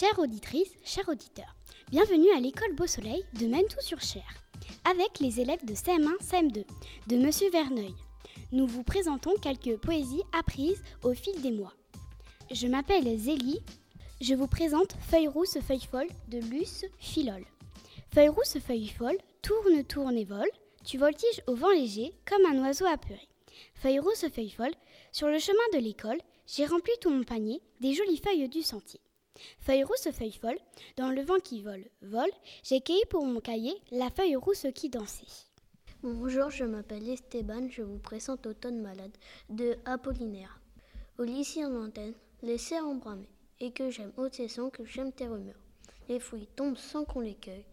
Chères auditrices, chers auditeurs, bienvenue à l'école Beau Soleil de Mentou-sur-Cher, avec les élèves de CM1, CM2 de Monsieur Verneuil. Nous vous présentons quelques poésies apprises au fil des mois. Je m'appelle Zélie, je vous présente Feuille rousse, feuille folle de Luce Philol. Feuille rousse, feuille folle, tourne, tourne et vole, tu voltiges au vent léger comme un oiseau apeuré. Feuille rousse, feuille folle, sur le chemin de l'école, j'ai rempli tout mon panier des jolies feuilles du sentier. Feuille rousse, feuille folle, dans le vent qui vole, vole, j'ai cueilli pour mon cahier la feuille rousse qui dansait. Bonjour, je m'appelle Esteban, je vous présente Automne malade de Apollinaire. Au lycée en antenne, les cerfs bramé, et que j'aime haute saison, que j'aime tes rumeurs. Les fruits tombent sans qu'on les cueille,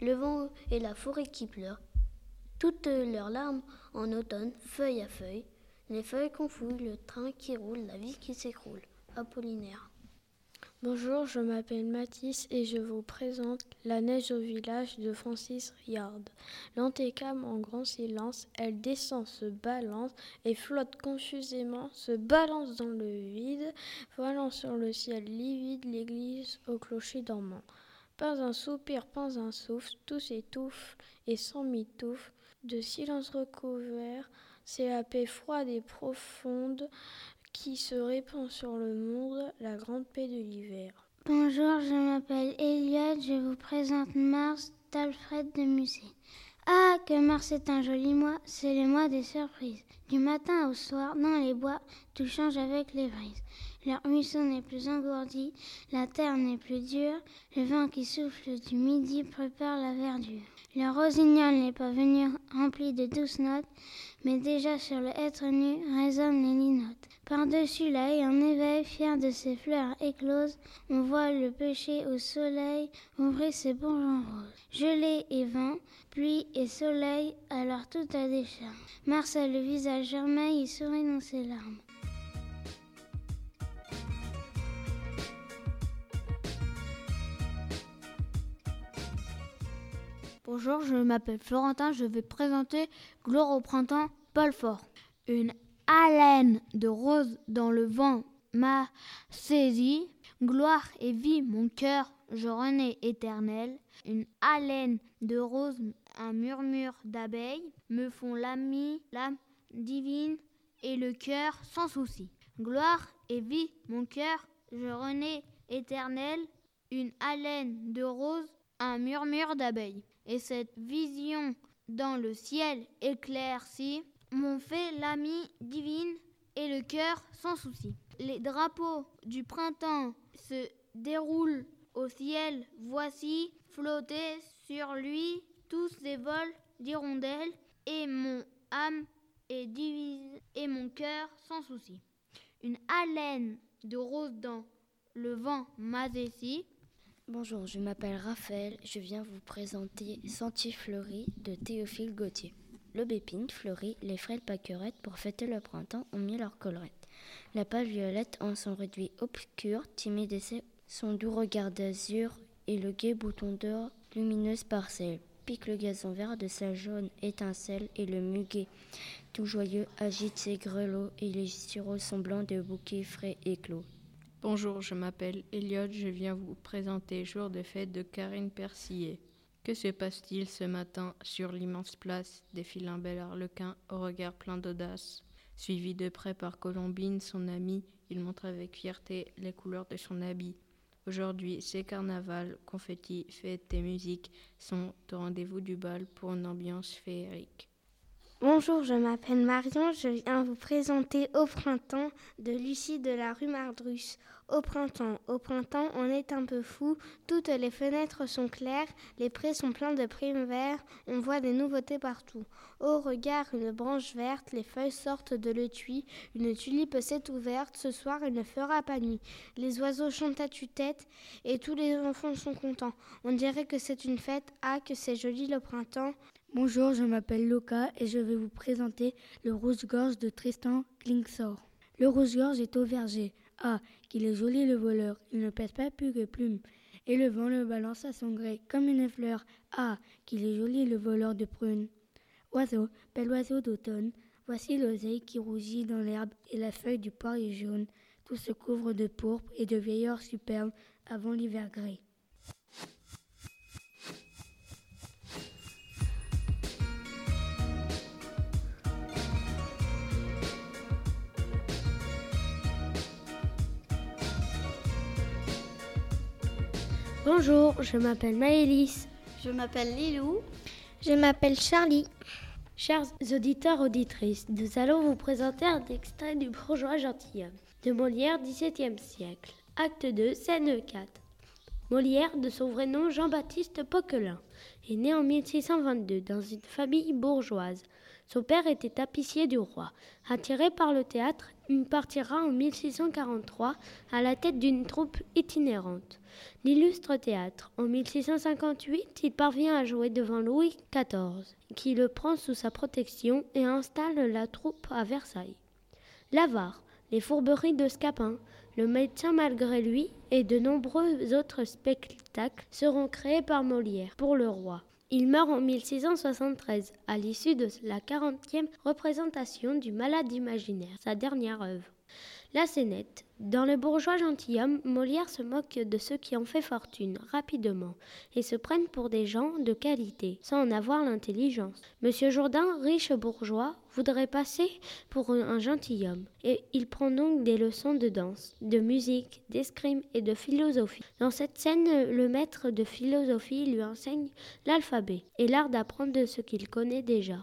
le vent et la forêt qui pleurent, toutes leurs larmes en automne, feuille à feuille, les feuilles qu'on fouille, le train qui roule, la vie qui s'écroule. Apollinaire. Bonjour, je m'appelle Mathis et je vous présente La neige au village de Francis Riard. L'antécame en grand silence, elle descend, se balance et flotte confusément, se balance dans le vide, voilant sur le ciel livide l'église au clocher dormant. Pas un soupir, pas un souffle, tout s'étouffe et s'emmitouffe, de silence recouvert, c'est la paix froide et profonde qui se répand sur le monde, la grande paix de l'hiver. Bonjour, je m'appelle Elliot, je vous présente Mars d'Alfred de Musée. Ah, que Mars est un joli mois, c'est le mois des surprises. Du matin au soir, dans les bois, tout change avec les brises. Leur ruisseau n'est plus engourdi, la terre n'est plus dure, le vent qui souffle du midi prépare la verdure. Le rossignol n'est pas venu rempli de douces notes, mais déjà sur le être nu résonnent les linottes. Par-dessus haie en éveil, fier de ses fleurs écloses, on voit le pêcher au soleil ouvrir ses bourgeons roses. Gelée et vent, pluie et soleil, alors tout a des charmes. Mars a le visage germain, il sourit dans ses larmes. Bonjour, je m'appelle Florentin, je vais présenter Gloire au printemps, Paul Fort. Haleine de rose dans le vent m'a saisi. Gloire et vie, mon cœur, je renais éternel. Une haleine de rose, un murmure d'abeilles me font l'ami, l'âme divine et le cœur sans souci. Gloire et vie, mon cœur, je renais éternel. Une haleine de rose, un murmure d'abeilles et cette vision dans le ciel éclairci m'ont fait l'ami divine et le cœur sans souci. Les drapeaux du printemps se déroulent au ciel, voici flotter sur lui tous ces vols d'hirondelles et mon âme est divise et mon cœur sans souci. Une haleine de rose dans le vent m'adécie Bonjour, je m'appelle Raphaël, je viens vous présenter Sentier fleuri de Théophile Gautier. L'aubépine fleurit, les frêles pâquerettes pour fêter le printemps ont mis leur collerette. La pâle violette en son réduit obscur, timide et son doux regard d'azur et le gai bouton d'or, lumineuse parcelle. Pique le gazon vert de sa jaune étincelle et le muguet, tout joyeux, agite ses grelots et les sirops sont blancs de bouquets frais éclos. Bonjour, je m'appelle Elliot, je viens vous présenter Jour de fête de Karine Persillet. Que se passe-t-il ce matin sur l'immense place défile un bel arlequin au regard plein d'audace? Suivi de près par Colombine, son amie, il montre avec fierté les couleurs de son habit. Aujourd'hui, c'est carnaval, confettis, fêtes et musique sont au rendez-vous du bal pour une ambiance féerique. Bonjour, je m'appelle Marion, je viens vous présenter Au printemps de Lucie de la rue Mardrus. Au printemps, au printemps, on est un peu fou, toutes les fenêtres sont claires, les prés sont pleins de primes verts, on voit des nouveautés partout. Au regard, une branche verte, les feuilles sortent de l'étui, une tulipe s'est ouverte, ce soir il ne fera pas nuit. Les oiseaux chantent à tue-tête et tous les enfants sont contents. On dirait que c'est une fête, ah que c'est joli le printemps. Bonjour, je m'appelle Loka et je vais vous présenter le rouge-gorge de Tristan Klingsor. Le rouge-gorge est au verger. Ah, qu'il est joli le voleur, il ne pèse pas plus que plume. Et le vent le balance à son gré comme une fleur. Ah, qu'il est joli le voleur de prunes. Oiseau, bel oiseau d'automne, voici l'oseille qui rougit dans l'herbe et la feuille du poirier jaune. Tout se couvre de pourpre et de vieilleur superbe. avant l'hiver gris. Bonjour, je m'appelle Maëlys. Je m'appelle Lilou. Je m'appelle Charlie. Chers auditeurs, auditrices, nous allons vous présenter un extrait du bourgeois gentilhomme de Molière, XVIIe siècle. Acte 2, scène 4. Molière, de son vrai nom Jean-Baptiste Poquelin, est né en 1622 dans une famille bourgeoise. Son père était tapissier du roi. Attiré par le théâtre, il partira en 1643 à la tête d'une troupe itinérante. L'illustre théâtre. En 1658, il parvient à jouer devant Louis XIV, qui le prend sous sa protection et installe la troupe à Versailles. L'avare, les fourberies de Scapin, le médecin malgré lui et de nombreux autres spectacles seront créés par Molière pour le roi. Il meurt en 1673, à l'issue de la 40e représentation du Malade imaginaire, sa dernière œuvre. La scénette. Dans Le bourgeois gentilhomme, Molière se moque de ceux qui ont fait fortune rapidement et se prennent pour des gens de qualité, sans en avoir l'intelligence. Monsieur Jourdain, riche bourgeois, voudrait passer pour un gentilhomme, et il prend donc des leçons de danse, de musique, d'escrime et de philosophie. Dans cette scène, le maître de philosophie lui enseigne l'alphabet et l'art d'apprendre de ce qu'il connaît déjà.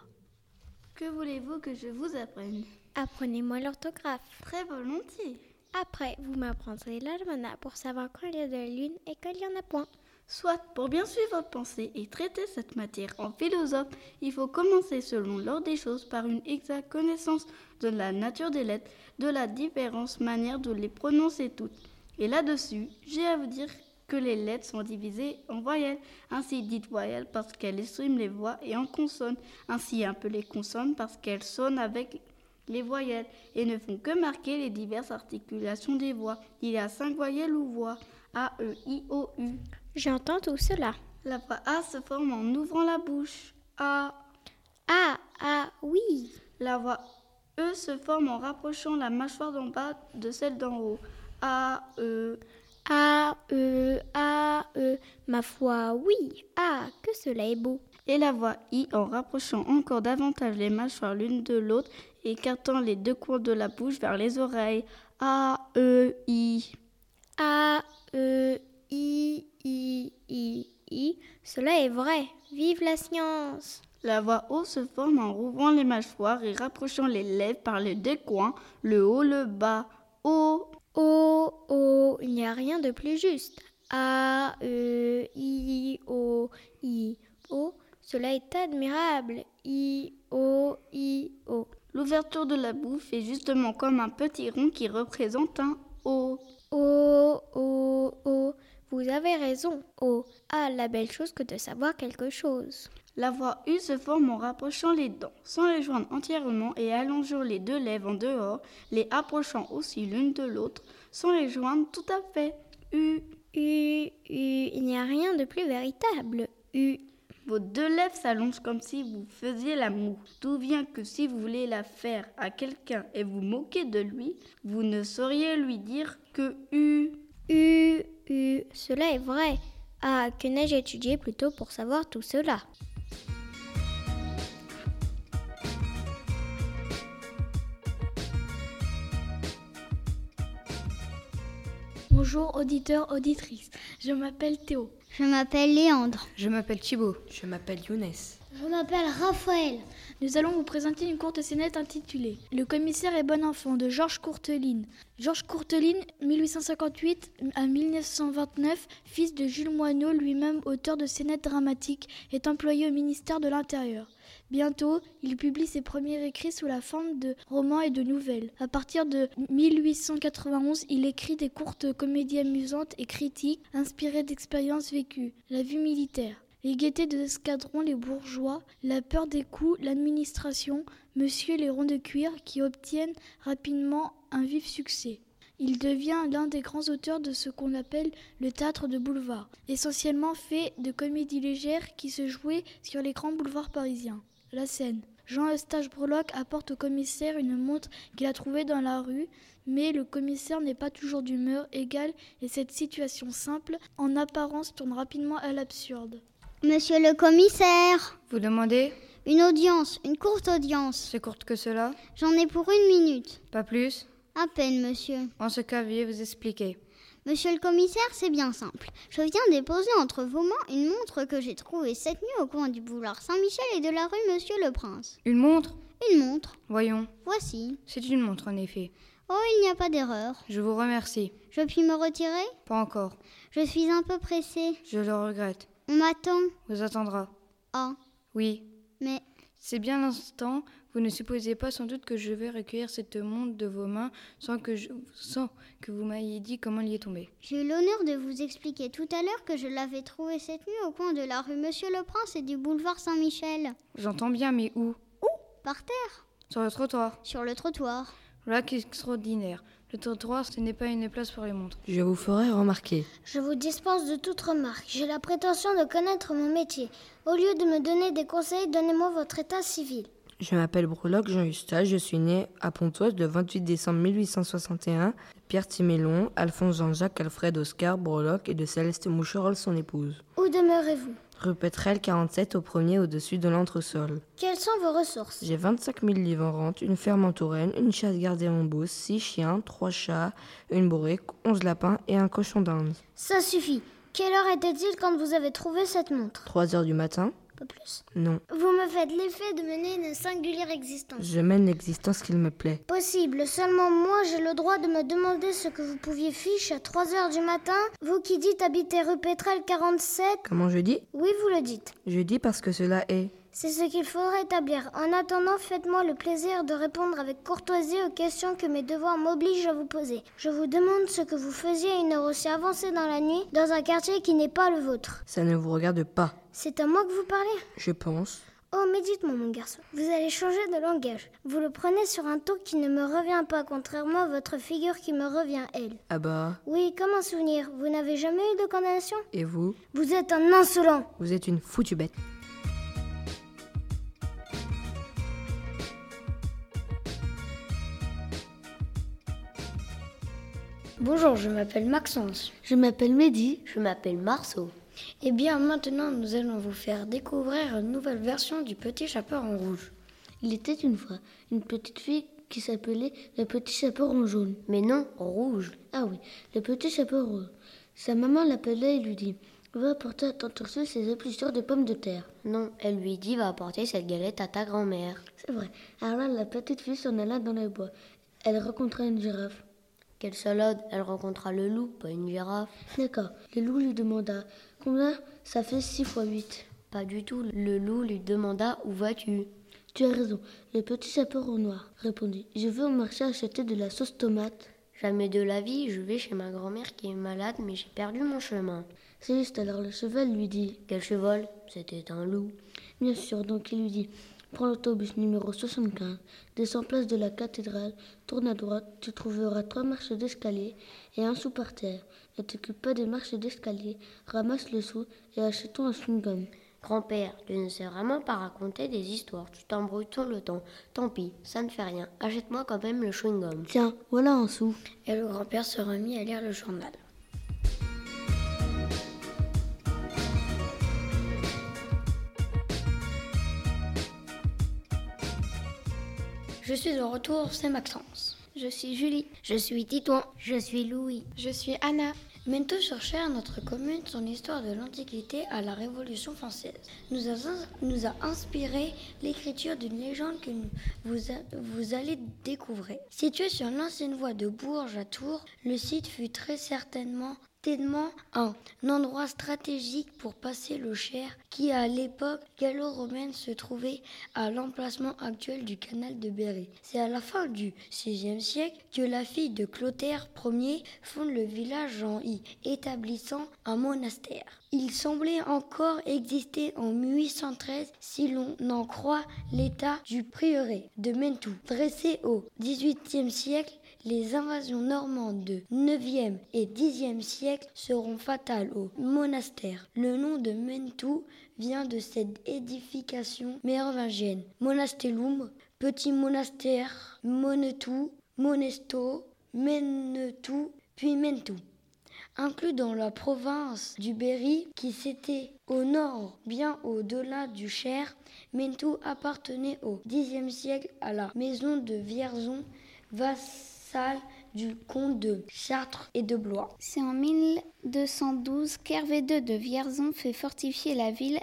Que voulez-vous que je vous apprenne? Apprenez-moi l'orthographe. Très volontiers. Après, vous m'apprendrez l'almanach pour savoir quand il y a de la lune et quand il n'y en a point. Soit, pour bien suivre votre pensée et traiter cette matière en philosophe, il faut commencer selon l'ordre des choses par une exacte connaissance de la nature des lettres, de la différence manière de les prononcer toutes. Et là-dessus, j'ai à vous dire que les lettres sont divisées en voyelles. Ainsi dites voyelles parce qu'elles expriment les voix et en consonnes. Ainsi un peu les consonnes parce qu'elles sonnent avec les voyelles et ne font que marquer les diverses articulations des voix. Il y a cinq voyelles ou voix A, E, I, O, U. J'entends tout cela. La voix A se forme en ouvrant la bouche. A. Ah, ah, oui. La voix E se forme en rapprochant la mâchoire d'en bas de celle d'en haut. A, E. A, E, A, E. Ma foi, oui. Ah, que cela est beau. Et la voix I en rapprochant encore davantage les mâchoires l'une de l'autre écartant les deux coins de la bouche vers les oreilles. A, E, I. A, E, I, I, I, I. Cela est vrai. Vive la science. La voix O se forme en rouvrant les mâchoires et rapprochant les lèvres par les deux coins, le haut, le bas. O. O, O. Il n'y a rien de plus juste. A, E, I, O, I, O. Cela est admirable. I, O, I, O. L'ouverture de la bouche est justement comme un petit rond qui représente un O. O, O, O. Vous avez raison. O. Ah, la belle chose que de savoir quelque chose. La voix U se forme en rapprochant les dents, sans les joindre entièrement et allongeant les deux lèvres en dehors, les approchant aussi l'une de l'autre, sans les joindre tout à fait. U. U, U. Il n'y a rien de plus véritable. U. Vos deux lèvres s'allongent comme si vous faisiez la moue. D'où vient que si vous voulez la faire à quelqu'un et vous moquez de lui, vous ne sauriez lui dire que U. U, U. Cela est vrai. Ah, que n'ai-je étudié plutôt pour savoir tout cela? Bonjour auditeurs, auditrices. Je m'appelle Théo. Je m'appelle Léandre. Je m'appelle Thibaut. Je m'appelle Younes. Je m'appelle Raphaël. Nous allons vous présenter une courte scénette intitulée Le commissaire et bon enfant de Georges Courteline. Georges Courteline, 1858 à 1929, fils de Jules Moineau, lui-même auteur de scénettes dramatiques, est employé au ministère de l'Intérieur. Bientôt, il publie ses premiers écrits sous la forme de romans et de nouvelles. À partir de 1891, il écrit des courtes comédies amusantes et critiques inspirées d'expériences vécues. La vie militaire. Les gaietés de les bourgeois, la peur des coups, l'administration, monsieur les ronds de cuir qui obtiennent rapidement un vif succès. Il devient l'un des grands auteurs de ce qu'on appelle le théâtre de boulevard, essentiellement fait de comédies légères qui se jouaient sur les grands boulevards parisiens. La scène. Jean-Eustache Breloque apporte au commissaire une montre qu'il a trouvée dans la rue, mais le commissaire n'est pas toujours d'humeur égale et cette situation simple, en apparence, tourne rapidement à l'absurde. Monsieur le commissaire Vous demandez Une audience, une courte audience. C'est courte que cela J'en ai pour une minute. Pas plus À peine, monsieur. En ce cas, veuillez vous expliquer. Monsieur le commissaire, c'est bien simple. Je viens déposer entre vos mains une montre que j'ai trouvée cette nuit au coin du boulevard Saint-Michel et de la rue Monsieur le Prince. Une montre Une montre. Voyons. Voici. C'est une montre en effet. Oh, il n'y a pas d'erreur. Je vous remercie. Je puis me retirer? Pas encore. Je suis un peu pressée. Je le regrette. On m'attend. Vous attendra. Ah. Oui. Mais. C'est bien l'instant. Vous ne supposez pas sans doute que je vais recueillir cette montre de vos mains sans que, je, sans que vous m'ayez dit comment elle y est tombée. J'ai eu l'honneur de vous expliquer tout à l'heure que je l'avais trouvée cette nuit au coin de la rue Monsieur le Prince et du boulevard Saint-Michel. J'entends bien, mais où Où? Par terre. Sur le trottoir. Sur le trottoir. Est extraordinaire. Le trottoir, ce n'est pas une place pour les montres. Je vous ferai remarquer. Je vous dispense de toute remarque. J'ai la prétention de connaître mon métier. Au lieu de me donner des conseils, donnez-moi votre état civil. Je m'appelle Breloque Jean Eustache, je suis né à Pontoise le 28 décembre 1861. Pierre Timélon, Alphonse Jean-Jacques, Alfred Oscar Breloque et de Céleste Moucherolles, son épouse. Où demeurez-vous? Rue Petrel 47 au premier au-dessus de l'entresol. Quelles sont vos ressources? J'ai 25 000 livres en rente, une ferme en Touraine, une chasse gardée en Beauce, 6 chiens, 3 chats, une bourrique, 11 lapins et un cochon d'Inde. Ça suffit. Quelle heure était-il quand vous avez trouvé cette montre? 3 heures du matin Plus. Non. Vous me faites l'effet de mener une singulière existence. Je mène l'existence qu'il me plaît. Possible. Seulement moi, j'ai le droit de me demander ce que vous pouviez fiche à 3 heures du matin. Vous qui dites habiter rue Pétrel 47. Comment je dis? Oui, vous le dites. Je dis parce que cela est. C'est ce qu'il faut rétablir. En attendant, faites-moi le plaisir de répondre avec courtoisie aux questions que mes devoirs m'obligent à vous poser. Je vous demande ce que vous faisiez à une heure aussi avancée dans la nuit, dans un quartier qui n'est pas le vôtre. Ça ne vous regarde pas. C'est à moi que vous parlez Je pense. Oh, mais dites-moi, mon garçon, vous allez changer de langage. Vous le prenez sur un ton qui ne me revient pas, contrairement à votre figure qui me revient, elle. Ah bah. Oui, comme un souvenir. Vous n'avez jamais eu de condamnation? Et vous? Vous êtes un insolent. Vous êtes une foutue bête. Bonjour, je m'appelle Maxence. Je m'appelle Mehdi. Je m'appelle Marceau. Eh bien, maintenant, nous allons vous faire découvrir une nouvelle version du Petit Chaperon Rouge. Il était une fois une petite fille qui s'appelait le Petit Chaperon Jaune. Mais non, rouge. Ah oui, le Petit Chaperon Rouge. Sa maman l'appelait et lui dit Va apporter à Ursule ses épluchures de pommes de terre. Non, elle lui dit Va apporter cette galette à ta grand-mère. C'est vrai. Alors là, la petite fille s'en alla dans les bois. Elle rencontra une girafe. Quelle salade? Elle rencontra le loup, pas une girafe. D'accord. Le loup lui demanda Combien ça fait 6 fois 8 Pas du tout. Le loup lui demanda Où vas-tu? Tu as raison. Le petit chaperon noir répondit Je vais au marché acheter de la sauce tomate. Jamais de la vie, je vais chez ma grand-mère qui est malade, mais j'ai perdu mon chemin. C'est juste alors le cheval lui dit Quel cheval? C'était un loup. Bien sûr, donc il lui dit Prends l'autobus numéro 75, descends place de la cathédrale, tourne à droite, tu trouveras trois marches d'escalier et un sou par terre. Ne t'occupe pas des marches d'escalier, ramasse le sou et achetons un chewing-gum. Grand-père, tu ne sais vraiment pas raconter des histoires, tu t'embrouilles tout le temps. Tant pis, ça ne fait rien. Achète-moi quand même le chewing-gum. Tiens, voilà un sou. Et le grand-père se remit à lire le journal. Je suis de retour, c'est Maxence. Je suis Julie. Je suis Titouan. Je suis Louis. Je suis Anna. Mento sur Cher, notre commune, son histoire de l'Antiquité à la Révolution française, nous a, nous a inspiré l'écriture d'une légende que vous, vous allez découvrir. Situé sur l'ancienne voie de Bourges à Tours, le site fut très certainement tellement un endroit stratégique pour passer le Cher qui à l'époque gallo-romaine se trouvait à l'emplacement actuel du canal de Berry. C'est à la fin du VIe siècle que la fille de Clotaire Ier fonde le village en y établissant un monastère. Il semblait encore exister en 1813 si l'on en croit l'état du prieuré de Mentou, dressé au XVIIIe siècle Les invasions normandes de 9e et 10e siècle seront fatales au monastère. Le nom de Mentou vient de cette édification mérovingienne. Monastelum, petit monastère, Monetou, Monesto, Menetou, puis Mentou inclus dans la province du Berry qui s'était au nord, bien au-delà du Cher. Mentou appartenait au Xe siècle à la maison de Vierzon, du comte de Chartres et de Blois. C'est en 1212 qu'Hervé II de Vierzon fait fortifier la ville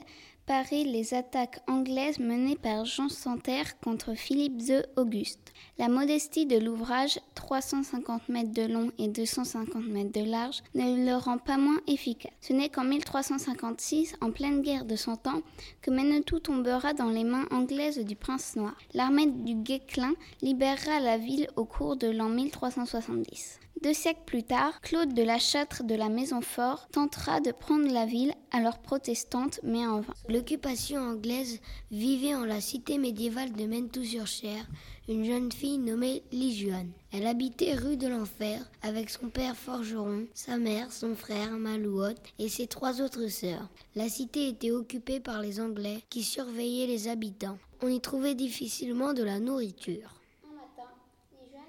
les attaques anglaises menées par Jean Santerre contre Philippe II Auguste. La modestie de l'ouvrage, 350 mètres de long et 250 mètres de large, ne le rend pas moins efficace. Ce n'est qu'en 1356, en pleine guerre de Cent Ans, que Menetou tombera dans les mains anglaises du prince noir. L'armée du Guesclin libérera la ville au cours de l'an 1370. Deux siècles plus tard, Claude de la Châtre de la Maison-Fort tentera de prendre la ville, alors protestante, mais en vain. L'occupation anglaise vivait en la cité médiévale de Mentou-sur-Cher une jeune fille nommée Lijuane. Elle habitait rue de l'Enfer avec son père forgeron, sa mère, son frère Malouot et ses trois autres sœurs. La cité était occupée par les Anglais qui surveillaient les habitants. On y trouvait difficilement de la nourriture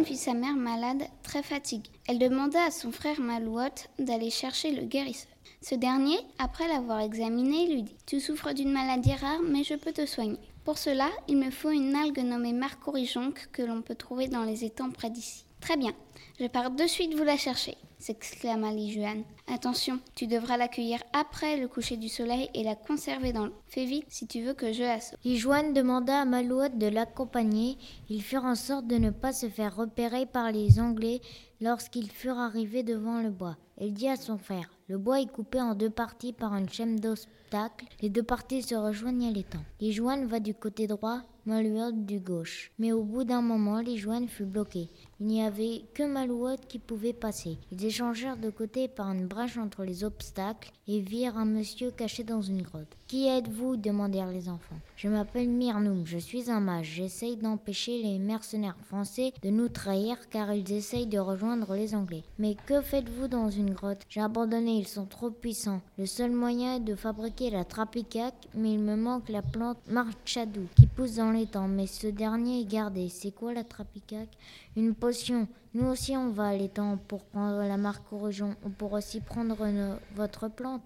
vit sa mère malade, très fatiguée. Elle demanda à son frère Malouot d'aller chercher le guérisseur. Ce dernier, après l'avoir examiné, lui dit Tu souffres d'une maladie rare, mais je peux te soigner. Pour cela, il me faut une algue nommée marcorijonque que l'on peut trouver dans les étangs près d'ici. Très bien, je pars de suite vous la chercher s'exclama Lijuan. Attention, tu devras l'accueillir après le coucher du soleil et la conserver dans l'eau. Fais vite si tu veux que je la sauve. Lijuan demanda à Malouette de l'accompagner. Ils furent en sorte de ne pas se faire repérer par les Anglais lorsqu'ils furent arrivés devant le bois. Elle dit à son frère Le bois est coupé en deux parties par une chaîne d'obstacles. Les deux parties se rejoignent à l'étang. Lijuan va du côté droit, Malouette du gauche. Mais au bout d'un moment, Lijuan fut bloqué. Il n'y avait que Malouette qui pouvait passer. Ils échangèrent de côté par une brèche entre les obstacles et virent un monsieur caché dans une grotte. Qui êtes-vous? demandèrent les enfants. Je m'appelle Myrnoum, je suis un mage. J'essaye d'empêcher les mercenaires français de nous trahir car ils essayent de rejoindre les Anglais. Mais que faites-vous dans une grotte? J'ai abandonné, ils sont trop puissants. Le seul moyen est de fabriquer la trapicaque, mais il me manque la plante marchadou qui pousse dans les Mais ce dernier est gardé. C'est quoi la trapicaque? Une potion. Nous aussi, on va à l'étang pour prendre la marque région. On pourra aussi prendre votre plante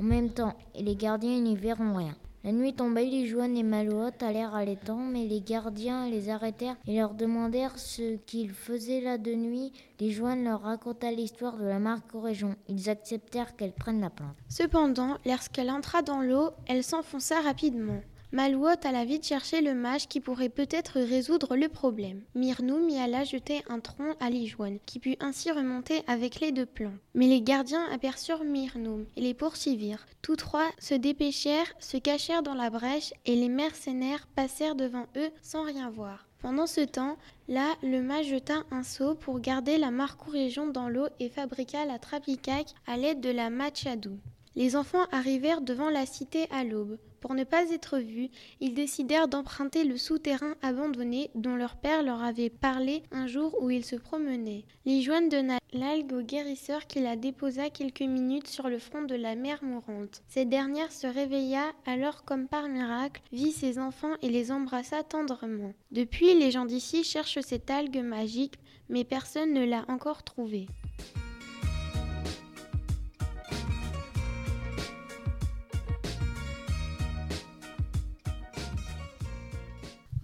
en même temps, et les gardiens n'y verront rien. La nuit tombée, les Joannes et Malouette allèrent à l'étang, mais les gardiens les arrêtèrent et leur demandèrent ce qu'ils faisaient là de nuit. Les Joannes leur raconta l'histoire de la marque région. Ils acceptèrent qu'elle prenne la plante. Cependant, lorsqu'elle entra dans l'eau, elle s'enfonça rapidement. Malouot alla vite chercher le mage qui pourrait peut-être résoudre le problème. Myrnou mit alla jeter un tronc à Lijoine, qui put ainsi remonter avec les deux plans. Mais les gardiens aperçurent Myrnoum et les poursuivirent. Tous trois se dépêchèrent, se cachèrent dans la brèche et les mercenaires passèrent devant eux sans rien voir. Pendant ce temps, là, le mage jeta un seau pour garder la région dans l'eau et fabriqua la trapicaque à l'aide de la machadou. Les enfants arrivèrent devant la cité à l'aube. Pour ne pas être vus, ils décidèrent d'emprunter le souterrain abandonné dont leur père leur avait parlé un jour où ils se promenaient. Lijoine donna l'algue au guérisseur qui la déposa quelques minutes sur le front de la mère mourante. Cette dernière se réveilla alors comme par miracle, vit ses enfants et les embrassa tendrement. Depuis, les gens d'ici cherchent cette algue magique, mais personne ne l'a encore trouvée.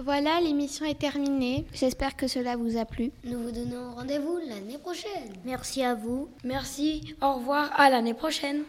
Voilà, l'émission est terminée. J'espère que cela vous a plu. Nous vous donnons rendez-vous l'année prochaine. Merci à vous. Merci. Au revoir. À l'année prochaine.